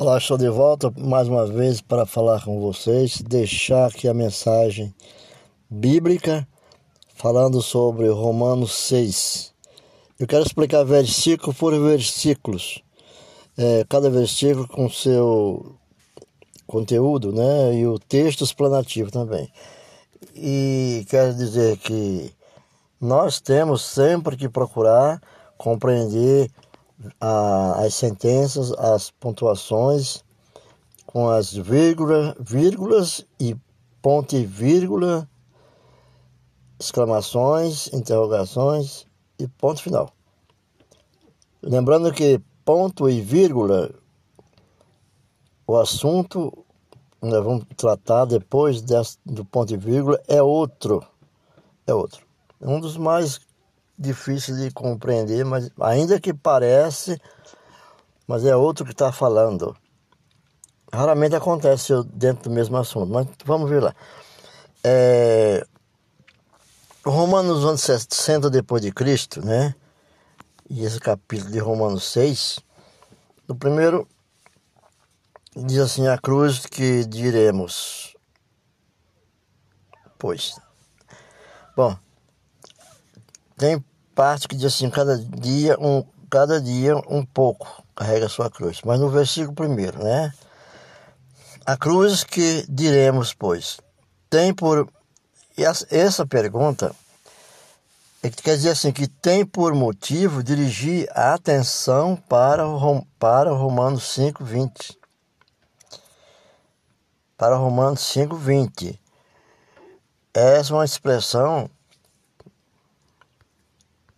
Olá, estou de volta mais uma vez para falar com vocês, deixar aqui a mensagem bíblica falando sobre Romanos 6. Eu quero explicar versículo por versículos, é, cada versículo com seu conteúdo, né? E o texto explanativo também. E quero dizer que nós temos sempre que procurar compreender a, as sentenças, as pontuações com as vírgula, vírgulas e ponto e vírgula, exclamações, interrogações e ponto final. Lembrando que ponto e vírgula, o assunto nós vamos tratar depois desse, do ponto e vírgula é outro, é outro. Um dos mais difícil de compreender, mas ainda que parece, mas é outro que está falando. Raramente acontece dentro do mesmo assunto, mas vamos ver lá. É, Romanos anos 60 depois de Cristo, né? E esse capítulo de Romanos 6, no primeiro diz assim a cruz que diremos. Pois. Bom, tem parte que diz assim, cada dia um, cada dia um pouco carrega sua cruz. Mas no versículo primeiro, né? A cruz que diremos, pois, tem por essa pergunta é que quer dizer assim que tem por motivo dirigir a atenção para para Romanos 5:20. Para Romanos 5:20. Essa é uma expressão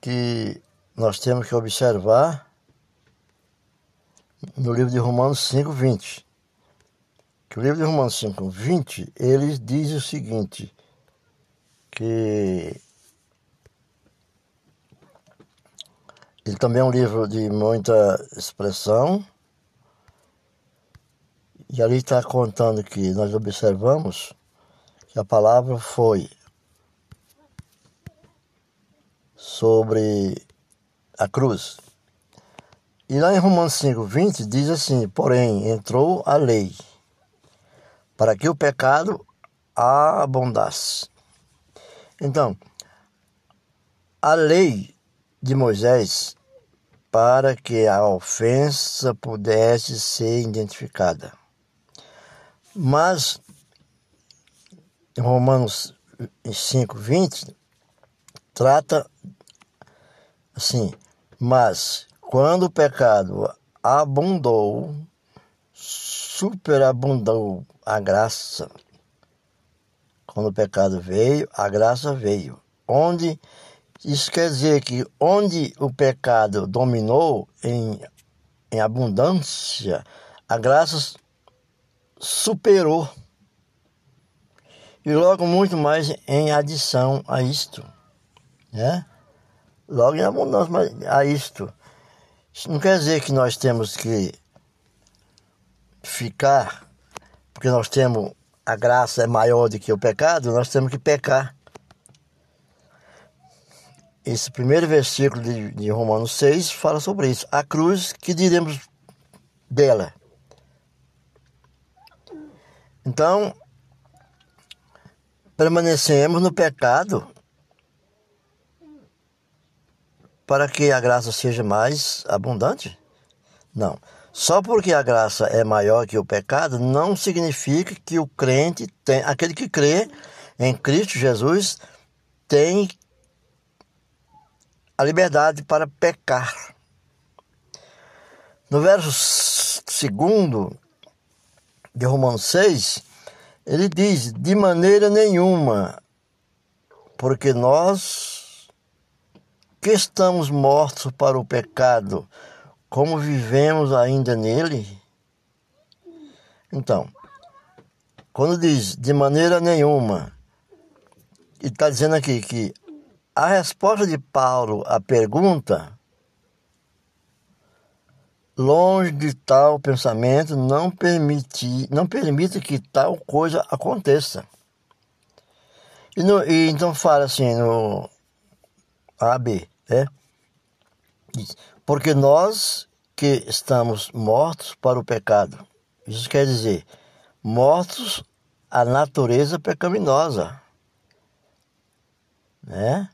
que nós temos que observar no livro de Romanos 5, 20. Que o livro de Romanos 5, 20, ele diz o seguinte, que ele também é um livro de muita expressão, e ali está contando que nós observamos que a palavra foi sobre a cruz. E lá em Romanos 5, 20 diz assim: Porém, entrou a lei para que o pecado abundasse. Então, a lei de Moisés para que a ofensa pudesse ser identificada. Mas, em Romanos 5, 20, trata assim, mas quando o pecado abundou, superabundou a graça. Quando o pecado veio, a graça veio. Onde isso quer dizer que onde o pecado dominou em, em abundância, a graça superou e logo muito mais em adição a isto, né? Logo em abundância a isto. Não quer dizer que nós temos que ficar, porque nós temos a graça é maior do que o pecado, nós temos que pecar. Esse primeiro versículo de, de Romanos 6 fala sobre isso. A cruz, que diremos dela? Então, permanecemos no pecado para que a graça seja mais abundante? Não. Só porque a graça é maior que o pecado não significa que o crente tem, aquele que crê em Cristo Jesus tem a liberdade para pecar. No verso segundo de Romanos 6, ele diz: de maneira nenhuma, porque nós que estamos mortos para o pecado, como vivemos ainda nele? Então, quando diz de maneira nenhuma, e está dizendo aqui que a resposta de Paulo à pergunta longe de tal pensamento não permite, não permite que tal coisa aconteça. E, no, e então fala assim no AB, né? Porque nós que estamos mortos para o pecado. Isso quer dizer, mortos à natureza pecaminosa. Né?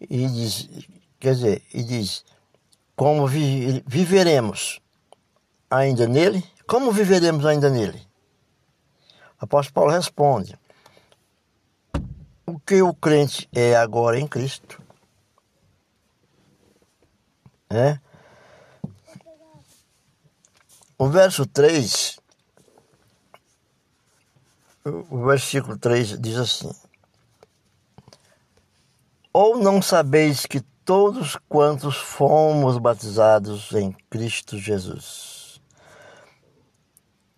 E diz, quer dizer, e diz, como vi, viveremos ainda nele? Como viveremos ainda nele? O apóstolo Paulo responde: O que o crente é agora em Cristo. É? O verso 3, o versículo 3 diz assim: Ou não sabeis que todos quantos fomos batizados em Cristo Jesus,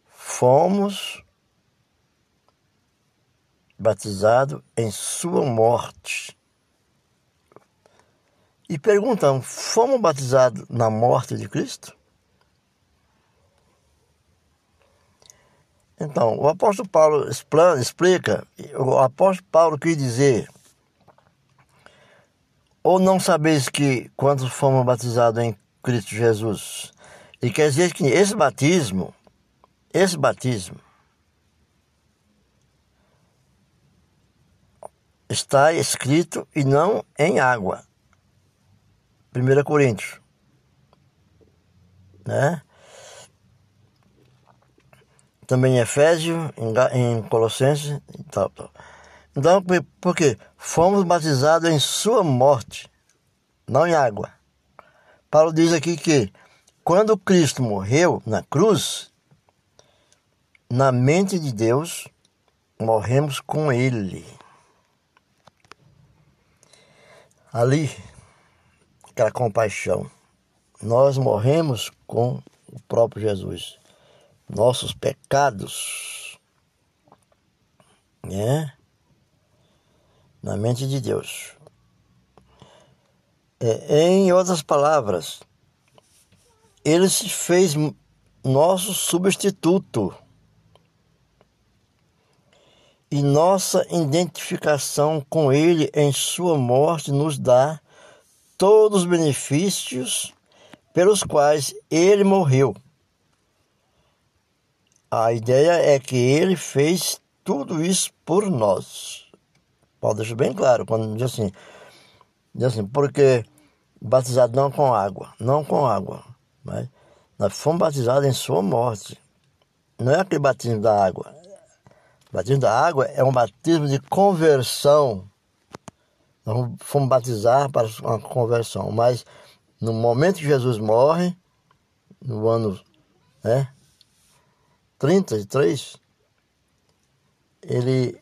fomos batizados em Sua morte. E perguntam: fomos batizados na morte de Cristo? Então, o apóstolo Paulo explica, o apóstolo Paulo quis dizer, ou não sabeis que quando fomos batizados em Cristo Jesus, e quer dizer que esse batismo, esse batismo, está escrito e não em água. 1 Coríntios. Né? também em Efésio, em, Colossenses e tal, tal. Então, porque fomos batizados em sua morte, não em água. Paulo diz aqui que quando Cristo morreu na cruz, na mente de Deus, morremos com Ele. Ali, aquela compaixão, nós morremos com o próprio Jesus nossos pecados, né? Na mente de Deus. É, em outras palavras, ele se fez nosso substituto. E nossa identificação com ele em sua morte nos dá todos os benefícios pelos quais ele morreu. A ideia é que ele fez tudo isso por nós. Paulo deixa bem claro quando diz assim, diz assim, porque batizado não com água, não com água, mas nós fomos batizados em sua morte. Não é aquele batismo da água. O batismo da água é um batismo de conversão. Nós fomos batizar para uma conversão, mas no momento que Jesus morre, no ano né, 33, ele,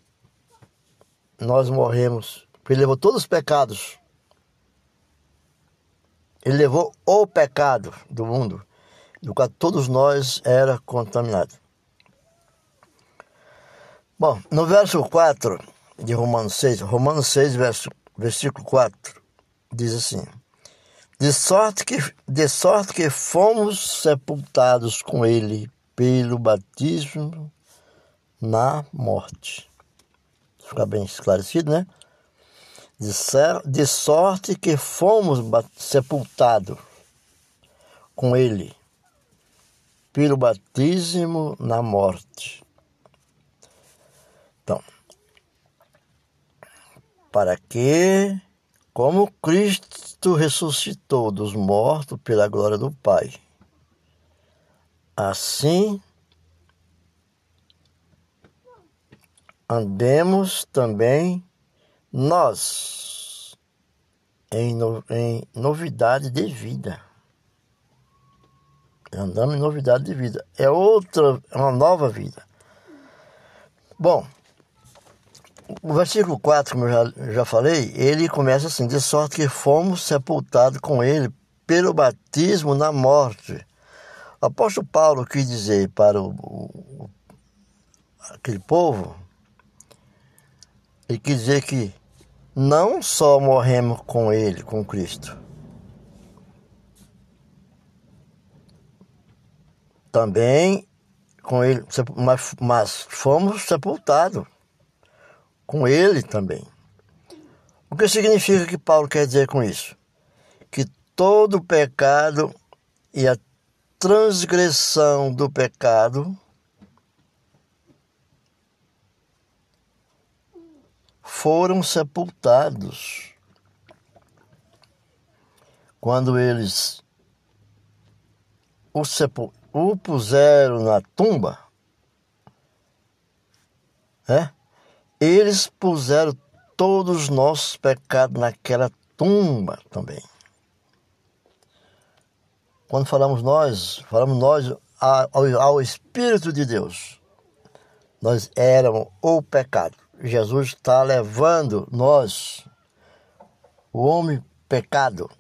nós morremos, ele levou todos os pecados. Ele levou o pecado do mundo, do qual todos nós era contaminados. Bom, no verso 4 de Romanos 6, Romanos 6, verso, versículo 4, diz assim: de sorte, que, de sorte que fomos sepultados com ele pelo batismo na morte. Ficar bem esclarecido, né? De, de sorte que fomos sepultados com ele pelo batismo na morte. Para que, como Cristo ressuscitou dos mortos pela glória do Pai, Assim, andemos também nós em, no, em novidade de vida. Andamos em novidade de vida. É outra, é uma nova vida. Bom, o versículo 4, como eu já, já falei, ele começa assim: de sorte que fomos sepultados com ele pelo batismo na morte. O apóstolo Paulo quis dizer para o, o, aquele povo, ele quis dizer que não só morremos com ele, com Cristo, também com ele, mas, mas fomos sepultados com ele também. O que significa que Paulo quer dizer com isso? Que todo pecado e a transgressão do pecado, foram sepultados. Quando eles o, sepul o puseram na tumba, é? Eles puseram todos os nossos pecados naquela tumba também. Quando falamos nós, falamos nós ao, ao Espírito de Deus. Nós éramos o pecado. Jesus está levando nós, o homem pecado.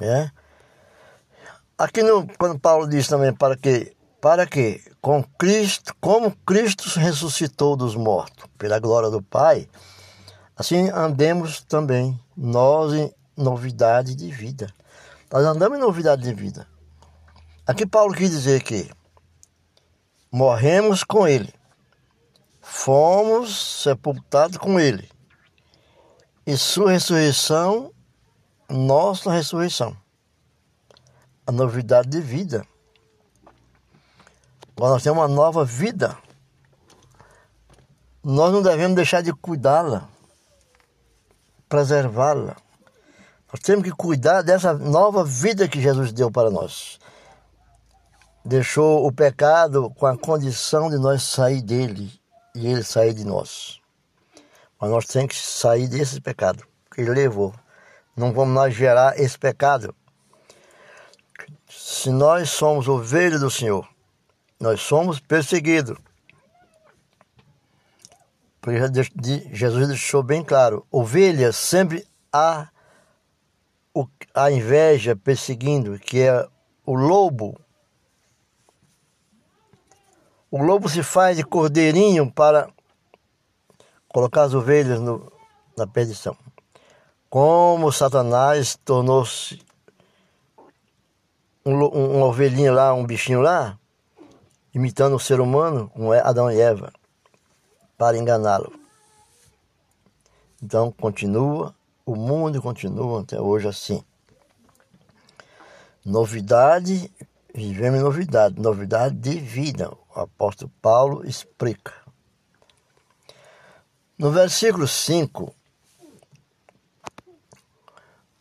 É? Aqui no, quando Paulo diz também para que para que com Cristo, como Cristo ressuscitou dos mortos pela glória do Pai, assim andemos também nós em novidade de vida. Nós andamos em novidade de vida. Aqui Paulo quis dizer que morremos com ele, fomos sepultados com ele, e sua ressurreição, nossa ressurreição. A novidade de vida. Agora nós temos uma nova vida. Nós não devemos deixar de cuidá-la, preservá-la. Nós temos que cuidar dessa nova vida que Jesus deu para nós. Deixou o pecado com a condição de nós sair dele e ele sair de nós. Mas nós temos que sair desse pecado que ele levou. Não vamos nós gerar esse pecado. Se nós somos ovelhas do Senhor, nós somos perseguidos. Jesus deixou bem claro: ovelha sempre há a inveja perseguindo, que é o lobo. O lobo se faz de cordeirinho para colocar as ovelhas no, na perdição. Como Satanás tornou-se um, um, uma ovelhinha lá, um bichinho lá, imitando o ser humano, como é Adão e Eva, para enganá-lo. Então continua o mundo continua até hoje assim. Novidade, vivemos novidade, novidade de vida. O apóstolo Paulo explica. No versículo 5,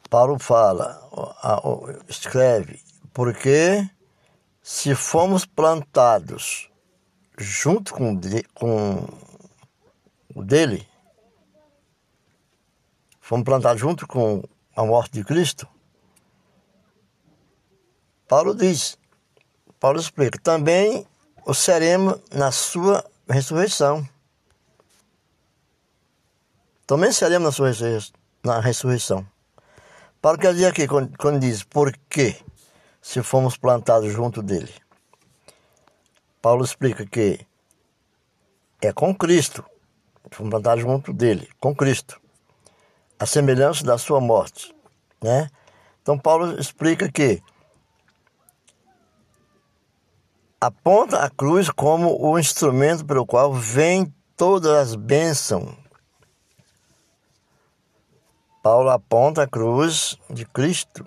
Paulo fala, escreve, porque se fomos plantados junto com, com o dele, fomos plantados junto com a morte de Cristo, Paulo diz, Paulo explica, também o seremos na sua ressurreição. Também seremos na sua ressurreição. Paulo quer dizer aqui, quando, quando diz, porque se fomos plantados junto dele. Paulo explica que é com Cristo, fomos plantados junto dele, com Cristo a semelhança da sua morte, né? Então Paulo explica que aponta a cruz como o instrumento pelo qual vem todas as bênçãos. Paulo aponta a cruz de Cristo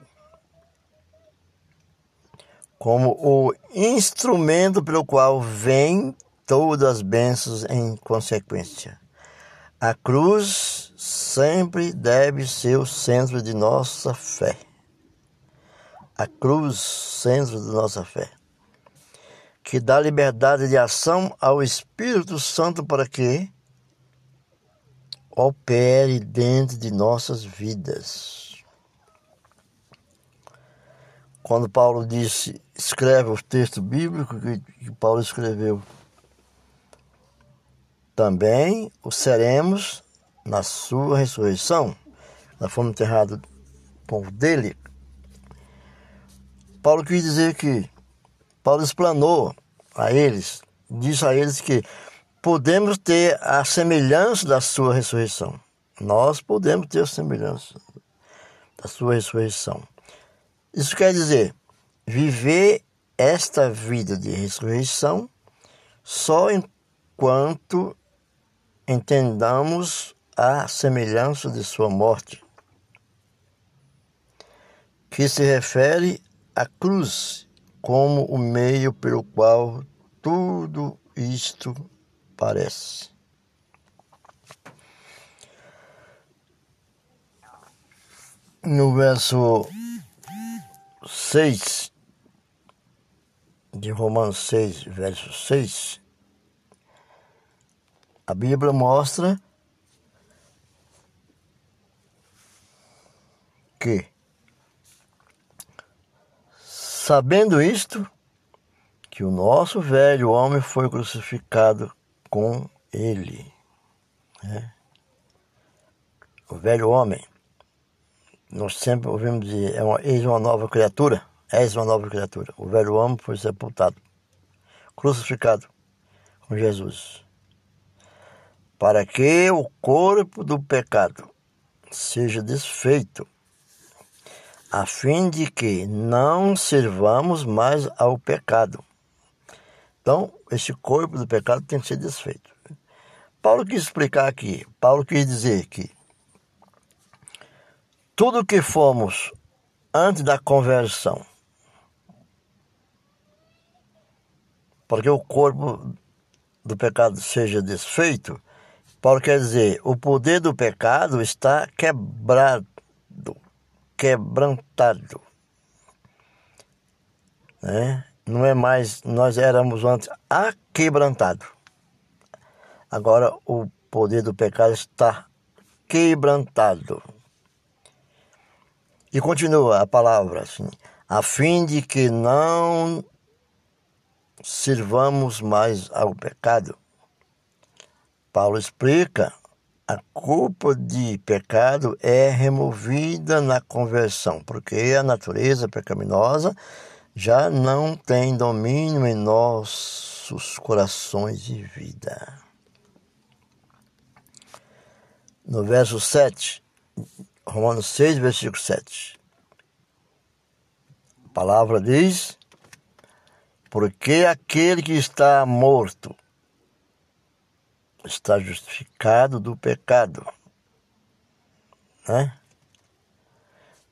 como o instrumento pelo qual vem todas as bênçãos em consequência. A cruz sempre deve ser o centro de nossa fé. A cruz, centro de nossa fé. Que dá liberdade de ação ao Espírito Santo para que opere dentro de nossas vidas. Quando Paulo disse, escreve o texto bíblico que Paulo escreveu também o seremos na sua ressurreição. Nós fomos enterrados o dele. Paulo quis dizer que Paulo explanou a eles, disse a eles que podemos ter a semelhança da sua ressurreição. Nós podemos ter a semelhança da sua ressurreição. Isso quer dizer viver esta vida de ressurreição só enquanto entendamos a semelhança de sua morte, que se refere a cruz como o meio pelo qual tudo isto parece. No verso 6 de Romanos 6, verso 6, a Bíblia mostra que, sabendo isto, que o nosso velho homem foi crucificado com ele. Né? O velho homem, nós sempre ouvimos dizer, é uma, eis uma nova criatura, és uma nova criatura. O velho homem foi sepultado, crucificado com Jesus. Para que o corpo do pecado seja desfeito, a fim de que não servamos mais ao pecado. Então, esse corpo do pecado tem que ser desfeito. Paulo quis explicar aqui, Paulo quis dizer que tudo que fomos antes da conversão, para que o corpo do pecado seja desfeito, Paulo quer dizer, o poder do pecado está quebrado quebrantado. Né? Não é mais, nós éramos antes aquebrantado. Agora o poder do pecado está quebrantado. E continua a palavra assim, a fim de que não sirvamos mais ao pecado. Paulo explica a culpa de pecado é removida na conversão, porque a natureza pecaminosa já não tem domínio em nossos corações de vida. No verso 7, Romanos 6, versículo 7, a palavra diz: Porque aquele que está morto está justificado do pecado. Né?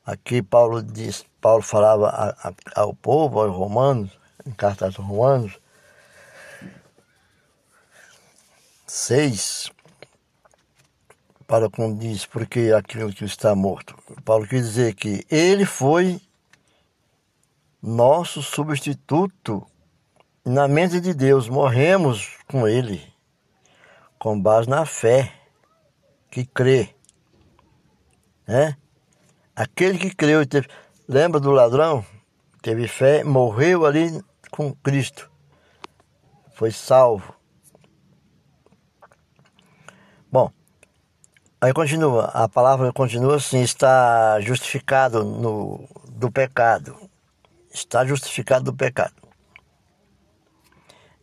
Aqui Paulo diz, Paulo falava ao povo, aos romanos, em carta aos romanos, seis, para como diz, porque aquilo que está morto. Paulo quer dizer que ele foi nosso substituto na mente de Deus, morremos com ele com base na fé que crê. Né? Aquele que creu e teve. Lembra do ladrão? Teve fé, morreu ali com Cristo. Foi salvo. Aí continua, a palavra continua assim, está justificado no, do pecado. Está justificado do pecado.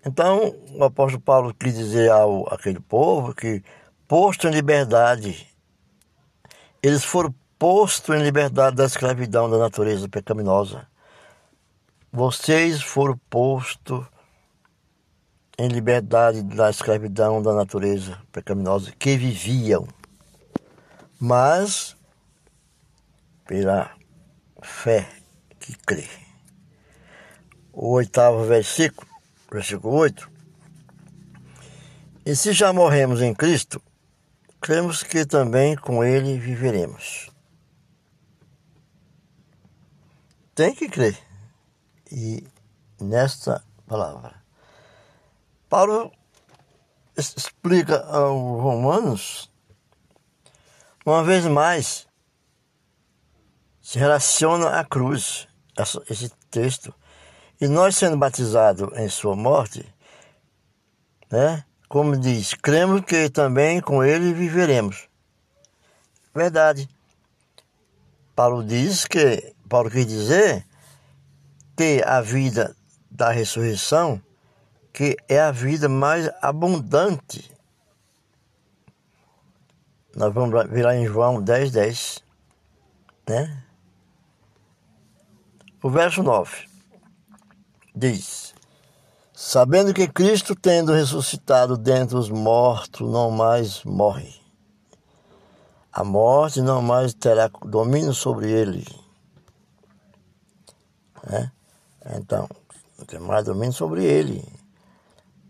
Então, o apóstolo Paulo quis dizer ao aquele povo que, posto em liberdade, eles foram postos em liberdade da escravidão da natureza pecaminosa. Vocês foram postos em liberdade da escravidão da natureza pecaminosa que viviam, mas pela fé que crê. O oitavo versículo versículo 8. E se já morremos em Cristo, cremos que também com Ele viveremos. Tem que crer. E nesta palavra. Paulo explica aos Romanos, uma vez mais, se relaciona à cruz, esse texto e nós sendo batizados em sua morte, né? Como diz, cremos que também com ele viveremos. Verdade. Paulo diz que, Paulo quis dizer que a vida da ressurreição, que é a vida mais abundante. Nós vamos virar em João 10, 10, né? O verso 9 diz: Sabendo que Cristo, tendo ressuscitado dentre os mortos, não mais morre. A morte não mais terá domínio sobre ele. Né? Então, não tem mais domínio sobre ele.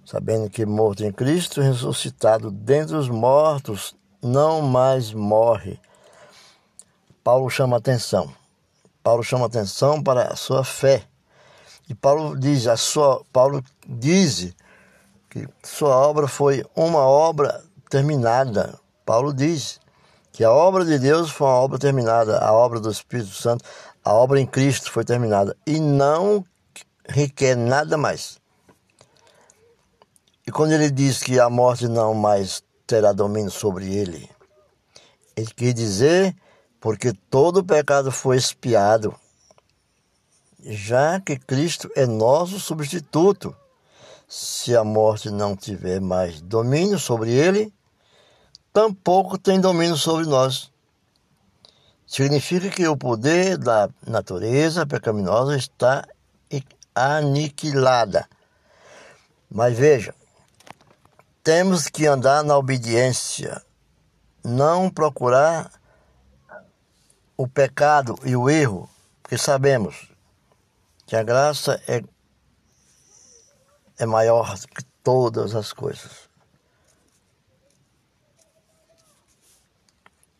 Sabendo que morto em Cristo, ressuscitado dentre os mortos, não mais morre. Paulo chama atenção. Paulo chama atenção para a sua fé. E Paulo diz, a sua, Paulo diz que sua obra foi uma obra terminada. Paulo diz que a obra de Deus foi uma obra terminada, a obra do Espírito Santo, a obra em Cristo foi terminada e não requer nada mais. E quando ele diz que a morte não mais terá domínio sobre ele, ele quer dizer porque todo o pecado foi expiado, já que Cristo é nosso substituto. Se a morte não tiver mais domínio sobre ele, tampouco tem domínio sobre nós. Significa que o poder da natureza pecaminosa está aniquilada. Mas veja, temos que andar na obediência, não procurar o pecado e o erro, porque sabemos que a graça é, é maior que todas as coisas.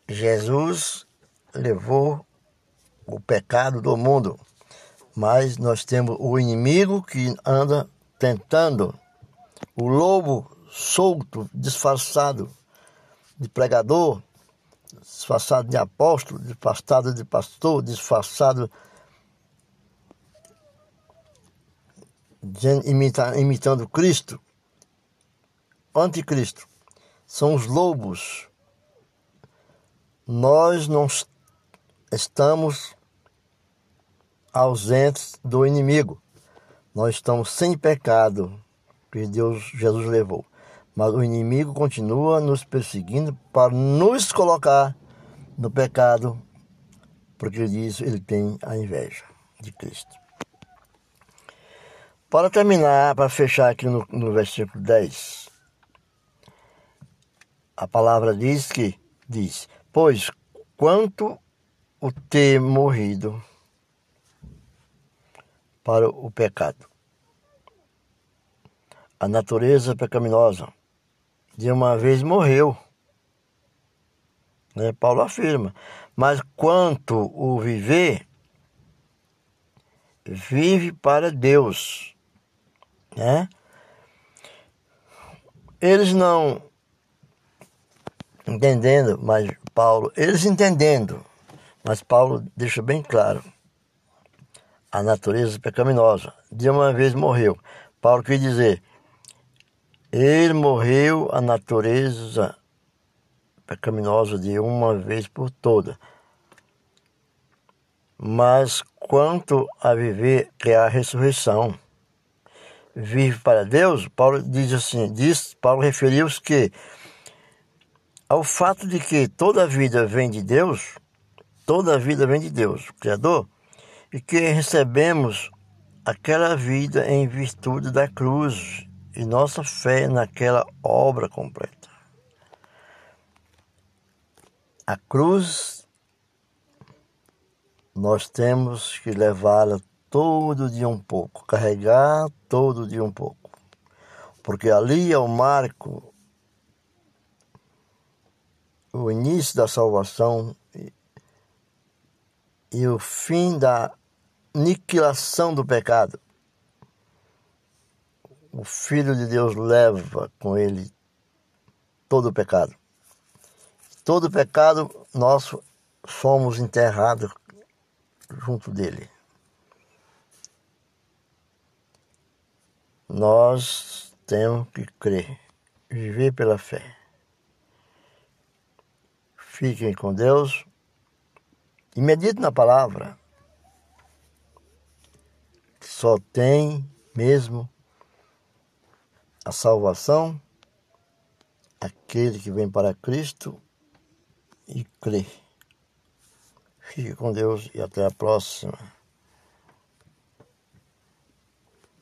Jesus levou o pecado do mundo, mas nós temos o inimigo que anda tentando, o lobo solto, disfarçado de pregador, disfarçado de apóstolo, disfarçado de pastor, disfarçado de imita, imitando Cristo, anticristo. São os lobos. Nós não estamos ausentes do inimigo. Nós estamos sem pecado que Deus Jesus levou. Mas o inimigo continua nos perseguindo para nos colocar no pecado, porque disso ele tem a inveja de Cristo. Para terminar, para fechar aqui no, no versículo 10, a palavra diz que, diz, pois quanto o ter morrido para o pecado, a natureza pecaminosa, de uma vez morreu. Né? Paulo afirma. Mas quanto o viver, vive para Deus. Né? Eles não entendendo, mas Paulo, eles entendendo, mas Paulo deixa bem claro a natureza pecaminosa. De uma vez morreu. Paulo quer dizer, ele morreu a natureza pecaminosa de uma vez por toda. Mas quanto a viver, que é a ressurreição, vive para Deus, Paulo diz assim, diz, Paulo referiu-se que ao fato de que toda a vida vem de Deus, toda a vida vem de Deus, o Criador, e que recebemos aquela vida em virtude da cruz e nossa fé naquela obra completa. A cruz, nós temos que levá-la todo dia um pouco, carregar todo dia um pouco, porque ali é o marco, o início da salvação e, o fim da aniquilação do pecado o Filho de Deus leva com ele todo o pecado. Todo o pecado nosso somos enterrados junto dele. Nós temos que crer, viver pela fé. Fiquem com Deus e medite na palavra. Só tem mesmo a salvação, aquele que vem para Cristo e crê. Fique com Deus e até a próxima.